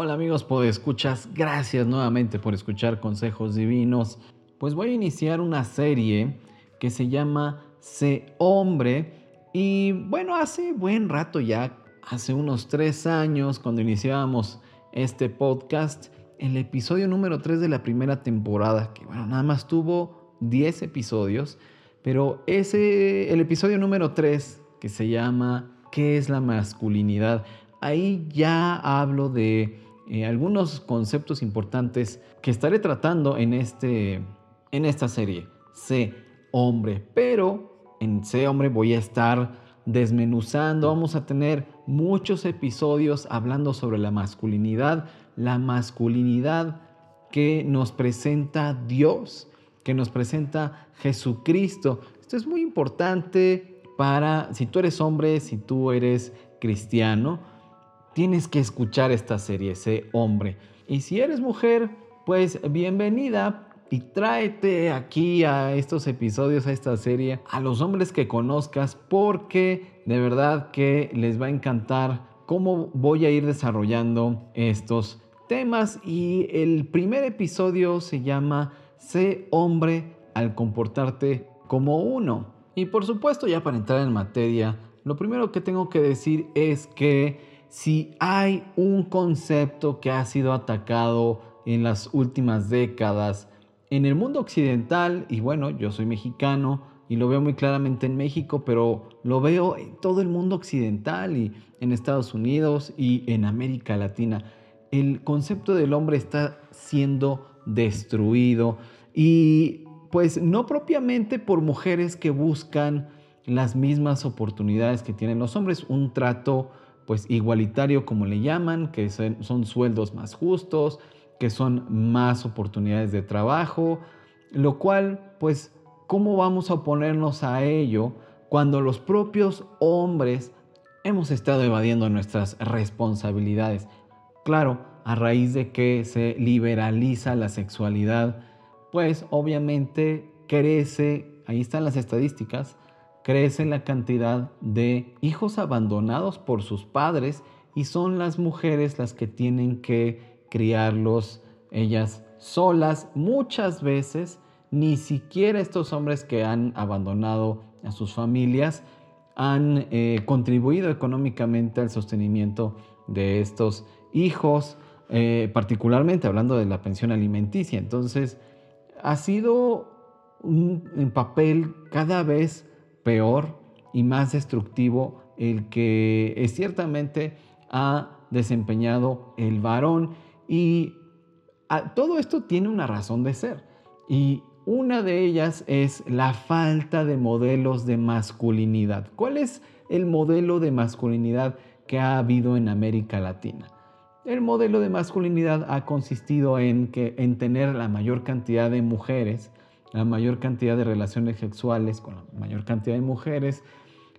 Hola amigos, escuchas, gracias nuevamente por escuchar consejos divinos. Pues voy a iniciar una serie que se llama Sé hombre y bueno, hace buen rato ya, hace unos tres años cuando iniciábamos este podcast, el episodio número 3 de la primera temporada, que bueno, nada más tuvo 10 episodios, pero ese, el episodio número 3 que se llama ¿Qué es la masculinidad? ahí ya hablo de eh, algunos conceptos importantes que estaré tratando en, este, en esta serie. Sé hombre, pero en Sé hombre voy a estar desmenuzando, vamos a tener muchos episodios hablando sobre la masculinidad, la masculinidad que nos presenta Dios, que nos presenta Jesucristo. Esto es muy importante para, si tú eres hombre, si tú eres cristiano, tienes que escuchar esta serie, ese hombre. Y si eres mujer, pues bienvenida y tráete aquí a estos episodios, a esta serie, a los hombres que conozcas, porque de verdad que les va a encantar cómo voy a ir desarrollando estos temas. Y el primer episodio se llama Sé hombre al comportarte como uno. Y por supuesto, ya para entrar en materia, lo primero que tengo que decir es que si hay un concepto que ha sido atacado en las últimas décadas en el mundo occidental, y bueno, yo soy mexicano y lo veo muy claramente en México, pero lo veo en todo el mundo occidental y en Estados Unidos y en América Latina. El concepto del hombre está siendo destruido y pues no propiamente por mujeres que buscan las mismas oportunidades que tienen los hombres, un trato pues igualitario como le llaman, que son, sueldos más justos, que son más oportunidades de trabajo, lo cual pues ¿cómo vamos a oponernos a ello cuando los propios hombres hemos estado evadiendo nuestras responsabilidades? Claro, a raíz de que se liberaliza la sexualidad, pues obviamente crece, ahí están las estadísticas, crece la cantidad de hijos abandonados por sus padres y son las mujeres las que tienen que criarlos ellas solas. Muchas veces ni siquiera estos hombres que han abandonado a sus familias han eh, contribuido económicamente al sostenimiento de estos hijos, eh, particularmente hablando de la pensión alimenticia. Entonces, ha sido un papel cada vez peor y más destructivo el que es ciertamente ha desempeñado el varón y todo esto tiene una razón de ser y una de ellas es la falta de modelos de masculinidad. ¿Cuál es el modelo de masculinidad que ha habido en América Latina? El modelo de masculinidad ha consistido en, que, en tener la mayor cantidad de mujeres la mayor cantidad de relaciones sexuales con la mayor cantidad de mujeres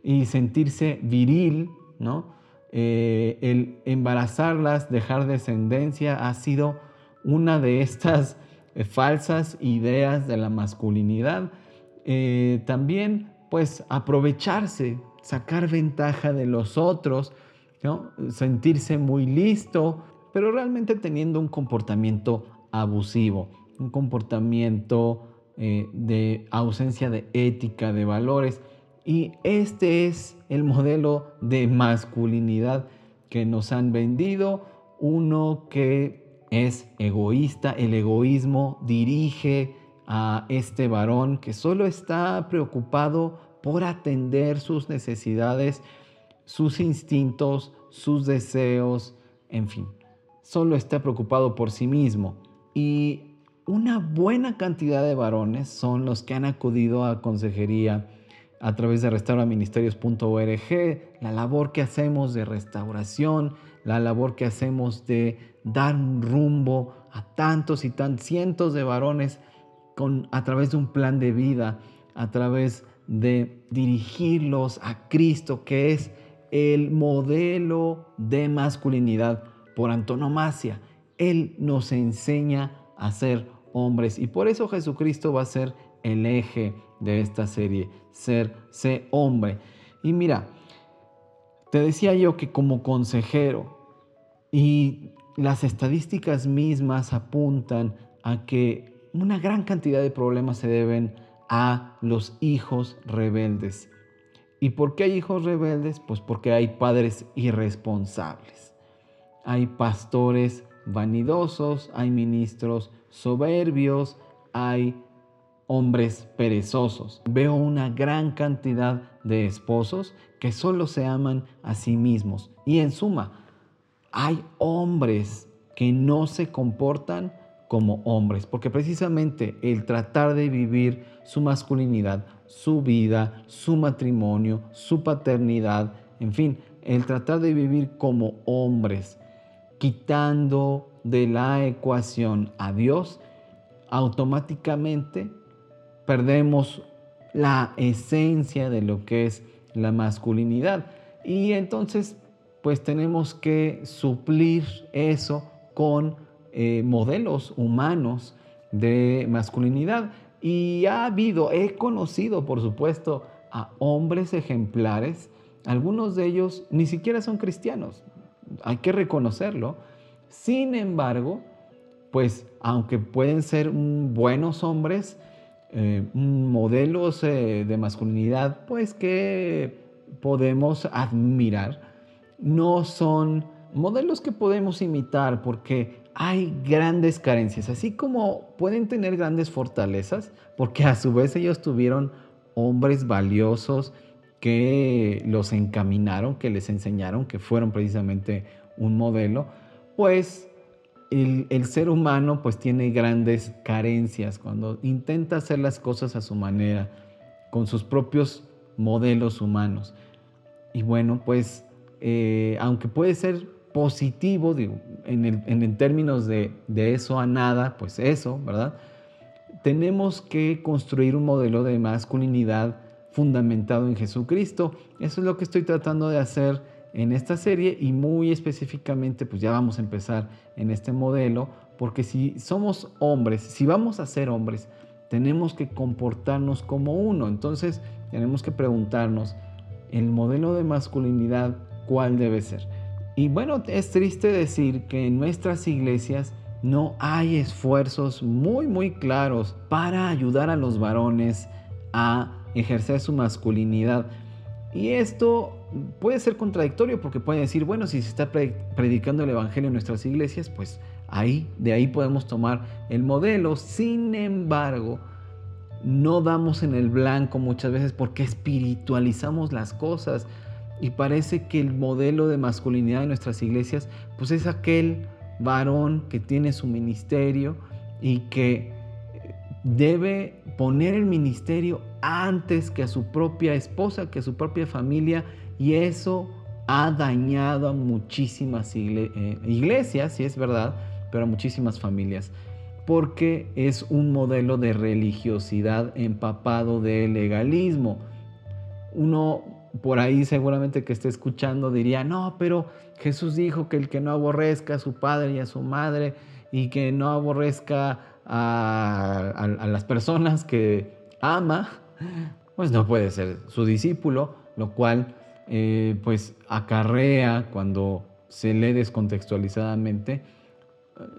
y sentirse viril, ¿no? Eh, el embarazarlas, dejar descendencia, ha sido una de estas eh, falsas ideas de la masculinidad. Eh, también, pues, aprovecharse, sacar ventaja de los otros, ¿no? sentirse muy listo, pero realmente teniendo un comportamiento abusivo, un comportamiento eh, de ausencia de ética, de valores. Y este es el modelo de masculinidad que nos han vendido, uno que es egoísta, el egoísmo dirige a este varón que solo está preocupado por atender sus necesidades, sus instintos, sus deseos, en fin, solo está preocupado por sí mismo. Y una buena cantidad de varones son los que han acudido a consejería a través de restauraministerios.org, la labor que hacemos de restauración, la labor que hacemos de dar un rumbo a tantos y tan cientos de varones con, a través de un plan de vida, a través de dirigirlos a Cristo, que es el modelo de masculinidad por antonomasia. Él nos enseña a ser hombres. Y por eso Jesucristo va a ser el eje de esta serie, ser, ser hombre. Y mira, te decía yo que como consejero, y las estadísticas mismas apuntan a que una gran cantidad de problemas se deben a los hijos rebeldes. ¿Y por qué hay hijos rebeldes? Pues porque hay padres irresponsables. Hay pastores vanidosos, hay ministros soberbios, hay hombres perezosos. Veo una gran cantidad de esposos que solo se aman a sí mismos. Y en suma, hay hombres que no se comportan como hombres, porque precisamente el tratar de vivir su masculinidad, su vida, su matrimonio, su paternidad, en fin, el tratar de vivir como hombres, quitando de la ecuación a Dios, automáticamente perdemos la esencia de lo que es la masculinidad. Y entonces, pues tenemos que suplir eso con eh, modelos humanos de masculinidad. Y ha habido, he conocido, por supuesto, a hombres ejemplares. Algunos de ellos ni siquiera son cristianos, hay que reconocerlo. Sin embargo, pues aunque pueden ser buenos hombres, eh, modelos eh, de masculinidad, pues que podemos admirar, no son modelos que podemos imitar porque hay grandes carencias, así como pueden tener grandes fortalezas, porque a su vez ellos tuvieron hombres valiosos que los encaminaron, que les enseñaron, que fueron precisamente un modelo, pues el, ser humano pues tiene grandes carencias cuando intenta hacer las cosas a su manera, con sus propios modelos humanos. Y bueno, pues eh, aunque puede ser positivo en, términos de, de eso a nada, pues eso, ¿verdad? Tenemos que construir un modelo de masculinidad fundamentado en Jesucristo. Eso es lo que estoy tratando de hacer en esta serie y muy específicamente pues ya vamos a empezar en este modelo porque si somos hombres, si vamos a ser hombres, tenemos que comportarnos como uno. Entonces tenemos que preguntarnos, ¿el modelo de masculinidad cuál debe ser? Y bueno, es triste decir que en nuestras iglesias no hay esfuerzos muy, muy claros para ayudar a los varones a ejercer su masculinidad. Y esto puede ser contradictorio porque puede decir, bueno, si se está predicando el Evangelio en nuestras iglesias, pues ahí, de ahí podemos tomar el modelo. Sin embargo, no damos en el blanco muchas veces porque espiritualizamos las cosas y parece que el modelo de masculinidad en nuestras iglesias, pues es aquel varón que tiene su ministerio y que debe poner el ministerio antes que a su propia esposa, que a su propia familia, y eso ha dañado a muchísimas eh, iglesias, si es verdad, pero a muchísimas familias, porque es un modelo de religiosidad empapado de legalismo. Uno por ahí seguramente que esté escuchando diría, no, pero Jesús dijo que el que no aborrezca a su padre y a su madre y que no aborrezca a, las personas que ama, pues no puede ser su discípulo, lo cual eh, pues acarrea cuando se lee descontextualizadamente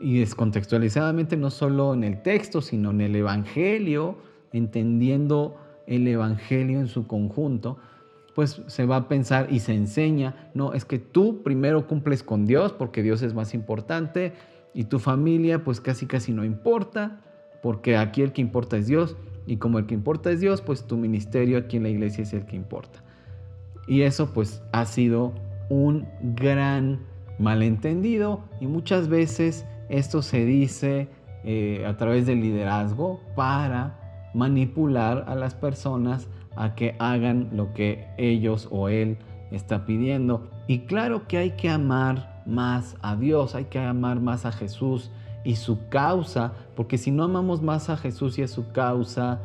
y descontextualizadamente no solo en el texto, sino en el Evangelio, entendiendo el Evangelio en su conjunto, pues se va a pensar y se enseña, no, es que tú primero cumples con Dios porque Dios es más importante, y tu familia pues casi casi no importa, porque aquí el que importa es Dios y como el que importa es Dios, pues tu ministerio aquí en la iglesia es el que importa. Y eso pues ha sido un gran malentendido y muchas veces esto se dice eh, a través del liderazgo para manipular a las personas a que hagan lo que ellos o él está pidiendo. Y claro que hay que amar más a Dios, hay que amar más a Jesús y su causa, porque si no amamos más a Jesús y a su causa,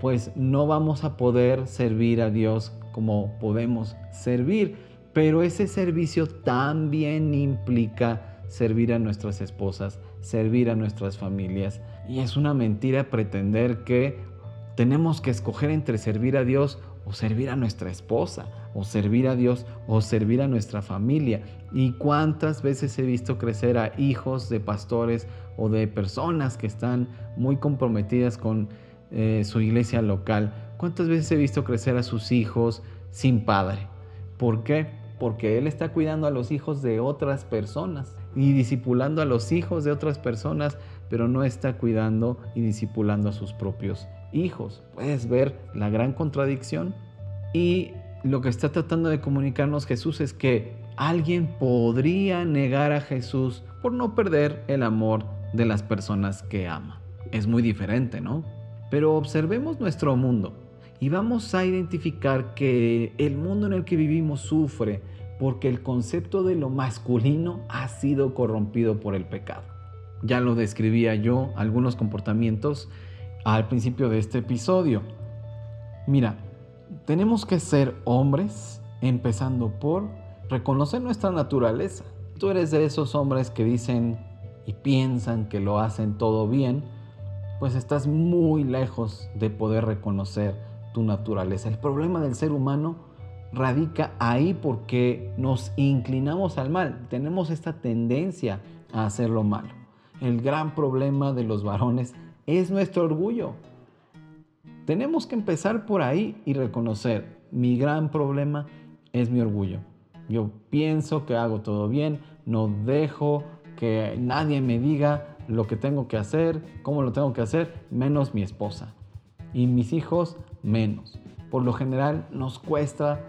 pues no vamos a poder servir a Dios como podemos servir. Pero ese servicio también implica servir a nuestras esposas, servir a nuestras familias. Y es una mentira pretender que tenemos que escoger entre servir a Dios o servir a nuestra esposa. O servir a Dios o servir a nuestra familia. Y cuántas veces he visto crecer a hijos de pastores o de personas que están muy comprometidas con eh, su iglesia local. ¿Cuántas veces he visto crecer a sus hijos sin padre? ¿Por qué? Porque Él está cuidando a los hijos de otras personas y discipulando a los hijos de otras personas, pero no está cuidando y discipulando a sus propios hijos. Puedes ver la gran contradicción. Y lo que está tratando de comunicarnos Jesús es que alguien podría negar a Jesús por no perder el amor de las personas que ama. Es muy diferente, ¿no? Pero observemos nuestro mundo y vamos a identificar que el mundo en el que vivimos sufre porque el concepto de lo masculino ha sido corrompido por el pecado. Ya lo describía yo, algunos comportamientos al principio de este episodio. Mira, tenemos que ser hombres empezando por reconocer nuestra naturaleza. Tú eres de esos hombres que dicen y piensan que lo hacen todo bien, pues estás muy lejos de poder reconocer tu naturaleza. El problema del ser humano radica ahí porque nos inclinamos al mal. Tenemos esta tendencia a hacer lo malo. El gran problema de los varones es nuestro orgullo. Tenemos que empezar por ahí y reconocer, mi gran problema es mi orgullo. Yo pienso que hago todo bien, no dejo que nadie me diga lo que tengo que hacer, cómo lo tengo que hacer, menos mi esposa. Y mis hijos, menos. Por lo general nos cuesta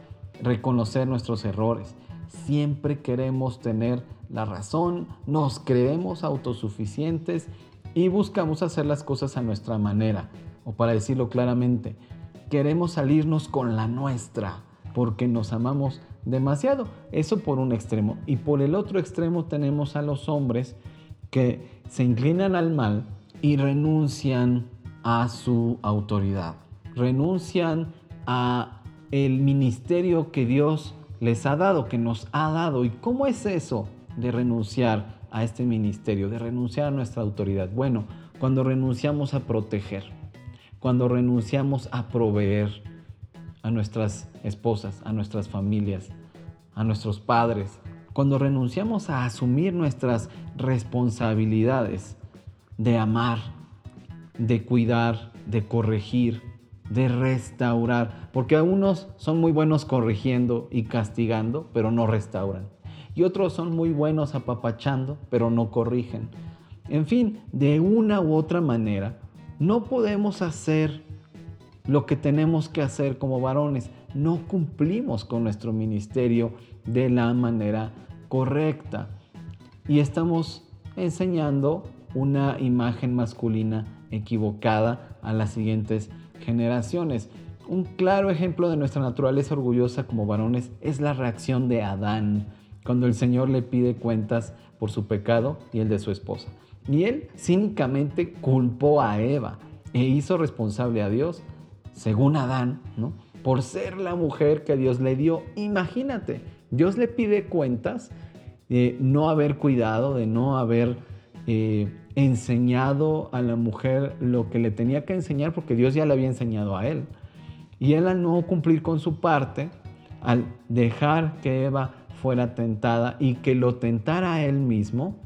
reconocer nuestros errores. Siempre queremos tener la razón, nos creemos autosuficientes y buscamos hacer las cosas a nuestra manera. O para decirlo claramente, queremos salirnos con la nuestra porque nos amamos demasiado. Eso por un extremo. Y por el otro extremo tenemos a los hombres que se inclinan al mal y renuncian a su autoridad. Renuncian a el ministerio que Dios les ha dado, que nos ha dado. ¿Y cómo es eso de renunciar a este ministerio, de renunciar a nuestra autoridad? Bueno, cuando renunciamos a proteger, cuando renunciamos a proveer a nuestras esposas, a nuestras familias, a nuestros padres, cuando renunciamos a asumir nuestras responsabilidades de amar, de cuidar, de corregir, de restaurar, porque algunos son muy buenos corrigiendo y castigando, pero no restauran y otros son muy buenos apapachando, pero no corrigen. En fin, de una u otra manera, no podemos hacer lo que tenemos que hacer como varones. No cumplimos con nuestro ministerio de la manera correcta. Y estamos enseñando una imagen masculina equivocada a las siguientes generaciones. Un claro ejemplo de nuestra naturaleza orgullosa como varones es la reacción de Adán cuando el Señor le pide cuentas por su pecado y el de su esposa. Y él cínicamente culpó a Eva e hizo responsable a Dios, según Adán, ¿no? por ser la mujer que Dios le dio. Imagínate, Dios le pide cuentas de no haber cuidado, de no haber eh, enseñado a la mujer lo que le tenía que enseñar, porque Dios ya le había enseñado a él. Y él al no cumplir con su parte, al dejar que Eva fuera tentada y que lo tentara él mismo,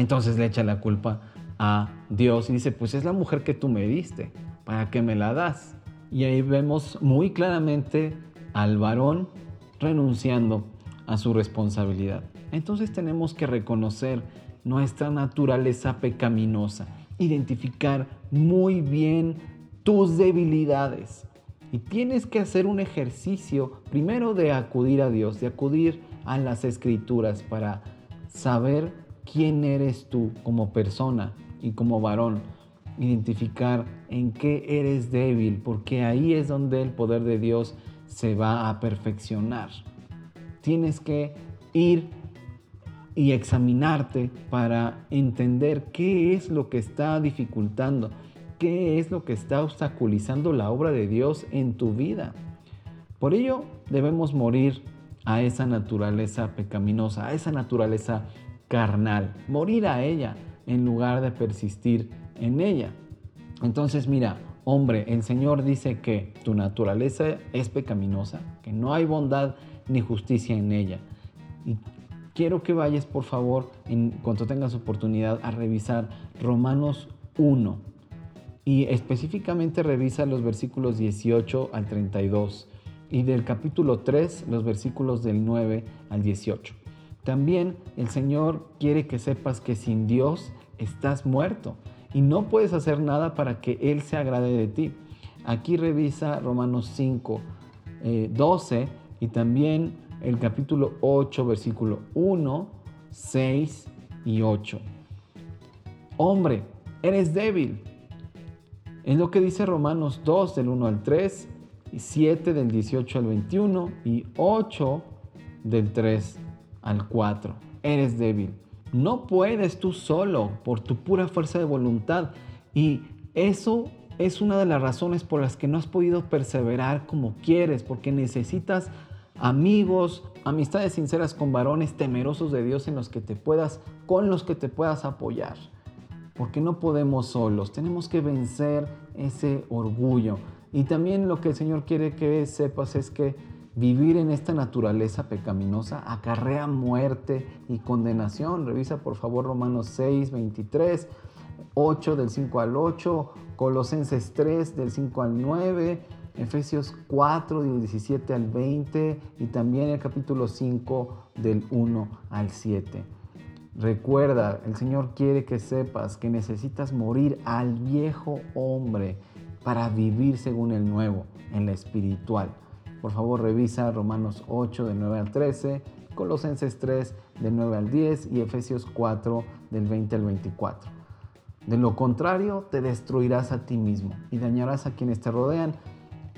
entonces le echa la culpa a Dios y dice, pues es la mujer que tú me diste, ¿para qué me la das? Y ahí vemos muy claramente al varón renunciando a su responsabilidad. Entonces tenemos que reconocer nuestra naturaleza pecaminosa, identificar muy bien tus debilidades. Y tienes que hacer un ejercicio primero de acudir a Dios, de acudir a las escrituras para saber quién eres tú como persona y como varón. Identificar en qué eres débil, porque ahí es donde el poder de Dios se va a perfeccionar. Tienes que ir y examinarte para entender qué es lo que está dificultando, qué es lo que está obstaculizando la obra de Dios en tu vida. Por ello debemos morir a esa naturaleza pecaminosa, a esa naturaleza carnal, morir a ella en lugar de persistir en ella. Entonces mira, hombre, el Señor dice que tu naturaleza es pecaminosa, que no hay bondad ni justicia en ella. Y quiero que vayas, por favor, en cuanto tengas oportunidad, a revisar Romanos 1. Y específicamente revisa los versículos 18 al 32 y del capítulo 3 los versículos del 9 al 18. También el Señor quiere que sepas que sin Dios estás muerto y no puedes hacer nada para que Él se agrade de ti. Aquí revisa Romanos 5, 12 eh, y también el capítulo 8, versículo 1, 6 y 8. Hombre, eres débil. Es lo que dice Romanos 2 del 1 al 3, y 7 del 18 al 21 y 8 del 3 al 4. Eres débil. No puedes tú solo por tu pura fuerza de voluntad. Y eso es una de las razones por las que no has podido perseverar como quieres, porque necesitas amigos, amistades sinceras con varones temerosos de Dios en los que te puedas, con los que te puedas apoyar. Porque no podemos solos, tenemos que vencer ese orgullo. Y también lo que el Señor quiere que sepas es que Vivir en esta naturaleza pecaminosa acarrea muerte y condenación. Revisa por favor Romanos 6, 23, 8 del 5 al 8, Colosenses 3 del 5 al 9, Efesios 4 del 17 al 20 y también el capítulo 5 del 1 al 7. Recuerda, el Señor quiere que sepas que necesitas morir al viejo hombre para vivir según el nuevo, en la espiritual. Por favor, revisa Romanos 8 del 9 al 13, Colosenses 3 del 9 al 10 y Efesios 4 del 20 al 24. De lo contrario, te destruirás a ti mismo y dañarás a quienes te rodean.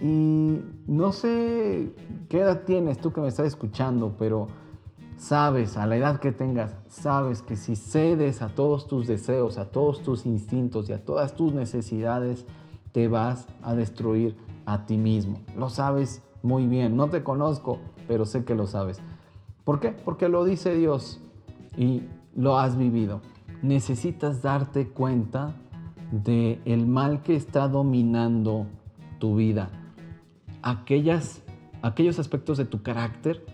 Y no sé qué edad tienes tú que me estás escuchando, pero sabes, a la edad que tengas, sabes que si cedes a todos tus deseos, a todos tus instintos y a todas tus necesidades, te vas a destruir a ti mismo. Lo sabes muy bien. No te conozco, pero sé que lo sabes. ¿Por qué? Porque lo dice Dios y lo has vivido. Necesitas darte cuenta de el mal que está dominando tu vida. Aquellas, aquellos aspectos de tu carácter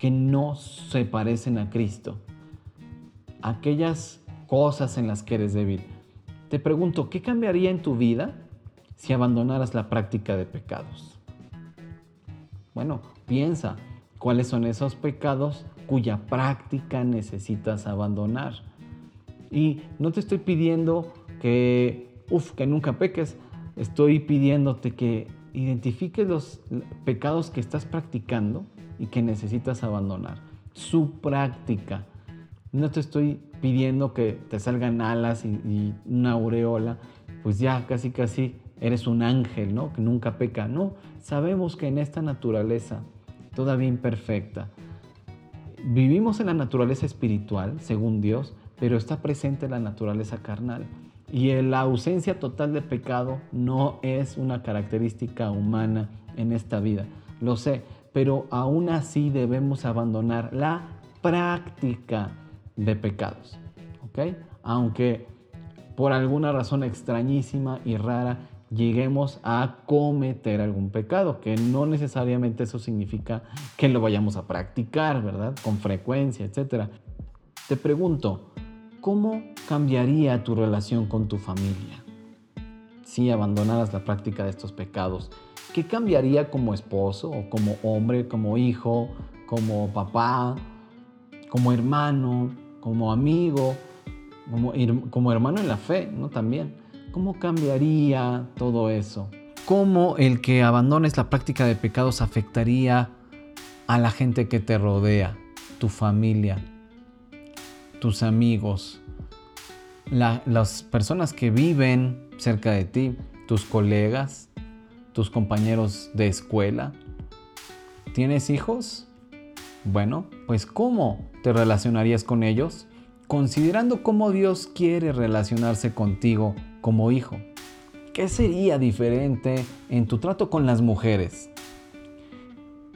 que no se parecen a Cristo. Aquellas cosas en las que eres débil. Te pregunto, ¿qué cambiaría en tu vida si abandonaras la práctica de pecados? Bueno, piensa cuáles son esos pecados cuya práctica necesitas abandonar. Y no te estoy pidiendo que, uf, que nunca peques, estoy pidiéndote que identifiques los pecados que estás practicando y que necesitas abandonar. Su práctica. No te estoy pidiendo que te salgan alas y una aureola, pues ya casi casi eres un ángel, ¿no? Que nunca peca. No, sabemos que en esta naturaleza, todavía imperfecta, vivimos en la naturaleza espiritual, según Dios, pero está presente la naturaleza carnal. Y la ausencia total de pecado no es una característica humana en esta vida. Lo sé, pero aún así debemos abandonar la práctica de pecados. ¿Ok? Aunque por alguna razón extrañísima y rara lleguemos a cometer algún pecado, que no necesariamente eso significa que lo vayamos a practicar, ¿verdad? Con frecuencia, etc. Te pregunto, ¿cómo cambiaría tu relación con tu familia si abandonaras la práctica de estos pecados? ¿Qué cambiaría como esposo o como hombre, como hijo, como papá, como hermano, como amigo, como, como hermano en la fe, ¿no? También. ¿Cómo cambiaría todo eso? ¿Cómo el que abandones la práctica de pecados afectaría a la gente que te rodea, tu familia, tus amigos, las personas que viven cerca de ti, tus colegas, tus compañeros de escuela? ¿Tienes hijos? Bueno, pues ¿cómo te relacionarías con ellos? Considerando cómo Dios quiere relacionarse contigo como hijo? ¿Qué sería diferente en tu trato con las mujeres?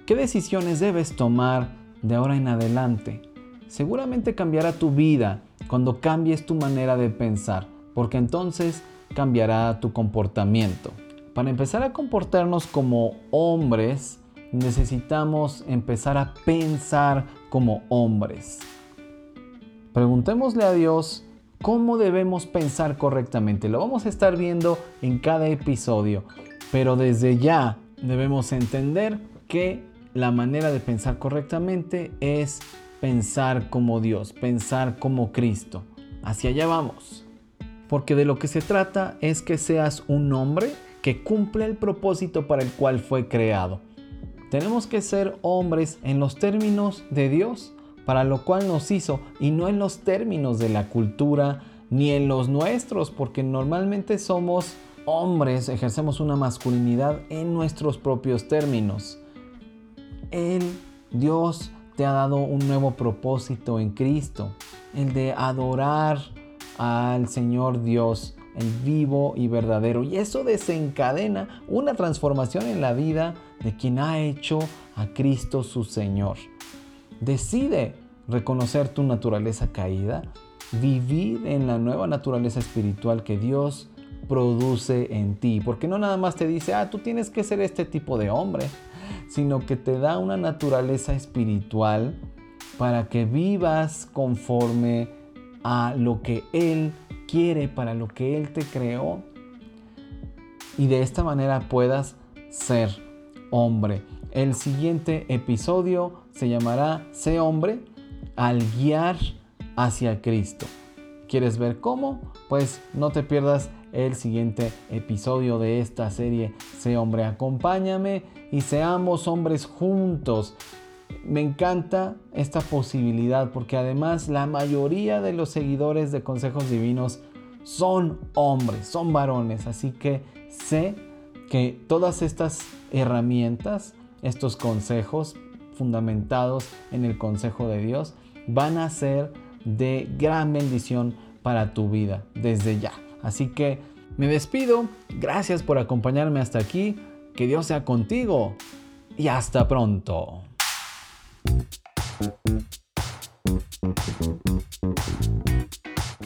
¿Qué decisiones debes tomar de ahora en adelante? Seguramente cambiará tu vida cuando cambies tu manera de pensar, porque entonces cambiará tu comportamiento. Para empezar a comportarnos como hombres, necesitamos empezar a pensar como hombres. Preguntémosle a Dios cómo debemos pensar correctamente. Lo vamos a estar viendo en cada episodio, pero desde ya debemos entender que la manera de pensar correctamente es pensar como Dios, pensar como Cristo. Hacia allá vamos. Porque de lo que se trata es que seas un hombre que cumple el propósito para el cual fue creado. Tenemos que ser hombres en los términos de Dios, para lo cual nos hizo, y no en los términos de la cultura ni en los nuestros, porque normalmente somos hombres, ejercemos una masculinidad en nuestros propios términos. Él, Dios, te ha dado un nuevo propósito en Cristo, el de adorar al Señor Dios, el vivo y verdadero. Y eso desencadena una transformación en la vida de quien ha hecho a Cristo su Señor. Decide reconocer tu naturaleza caída, vivir en la nueva naturaleza espiritual que Dios produce en ti. Porque no nada más te dice, ah, tú tienes que ser este tipo de hombre, sino que te da una naturaleza espiritual para que vivas conforme a lo que Él quiere, para lo que Él te creó. Y de esta manera puedas ser hombre. El siguiente episodio se llamará Sé hombre al guiar hacia Cristo. ¿Quieres ver cómo? Pues no te pierdas el siguiente episodio de esta serie Sé hombre, acompáñame y seamos hombres juntos. Me encanta esta posibilidad porque además la mayoría de los seguidores de consejos divinos son hombres, son varones, así que sé que todas estas herramientas, estos consejos fundamentados en el consejo de Dios, van a ser de gran bendición para tu vida desde ya. Así que me despido, gracias por acompañarme hasta aquí, que Dios sea contigo y hasta pronto.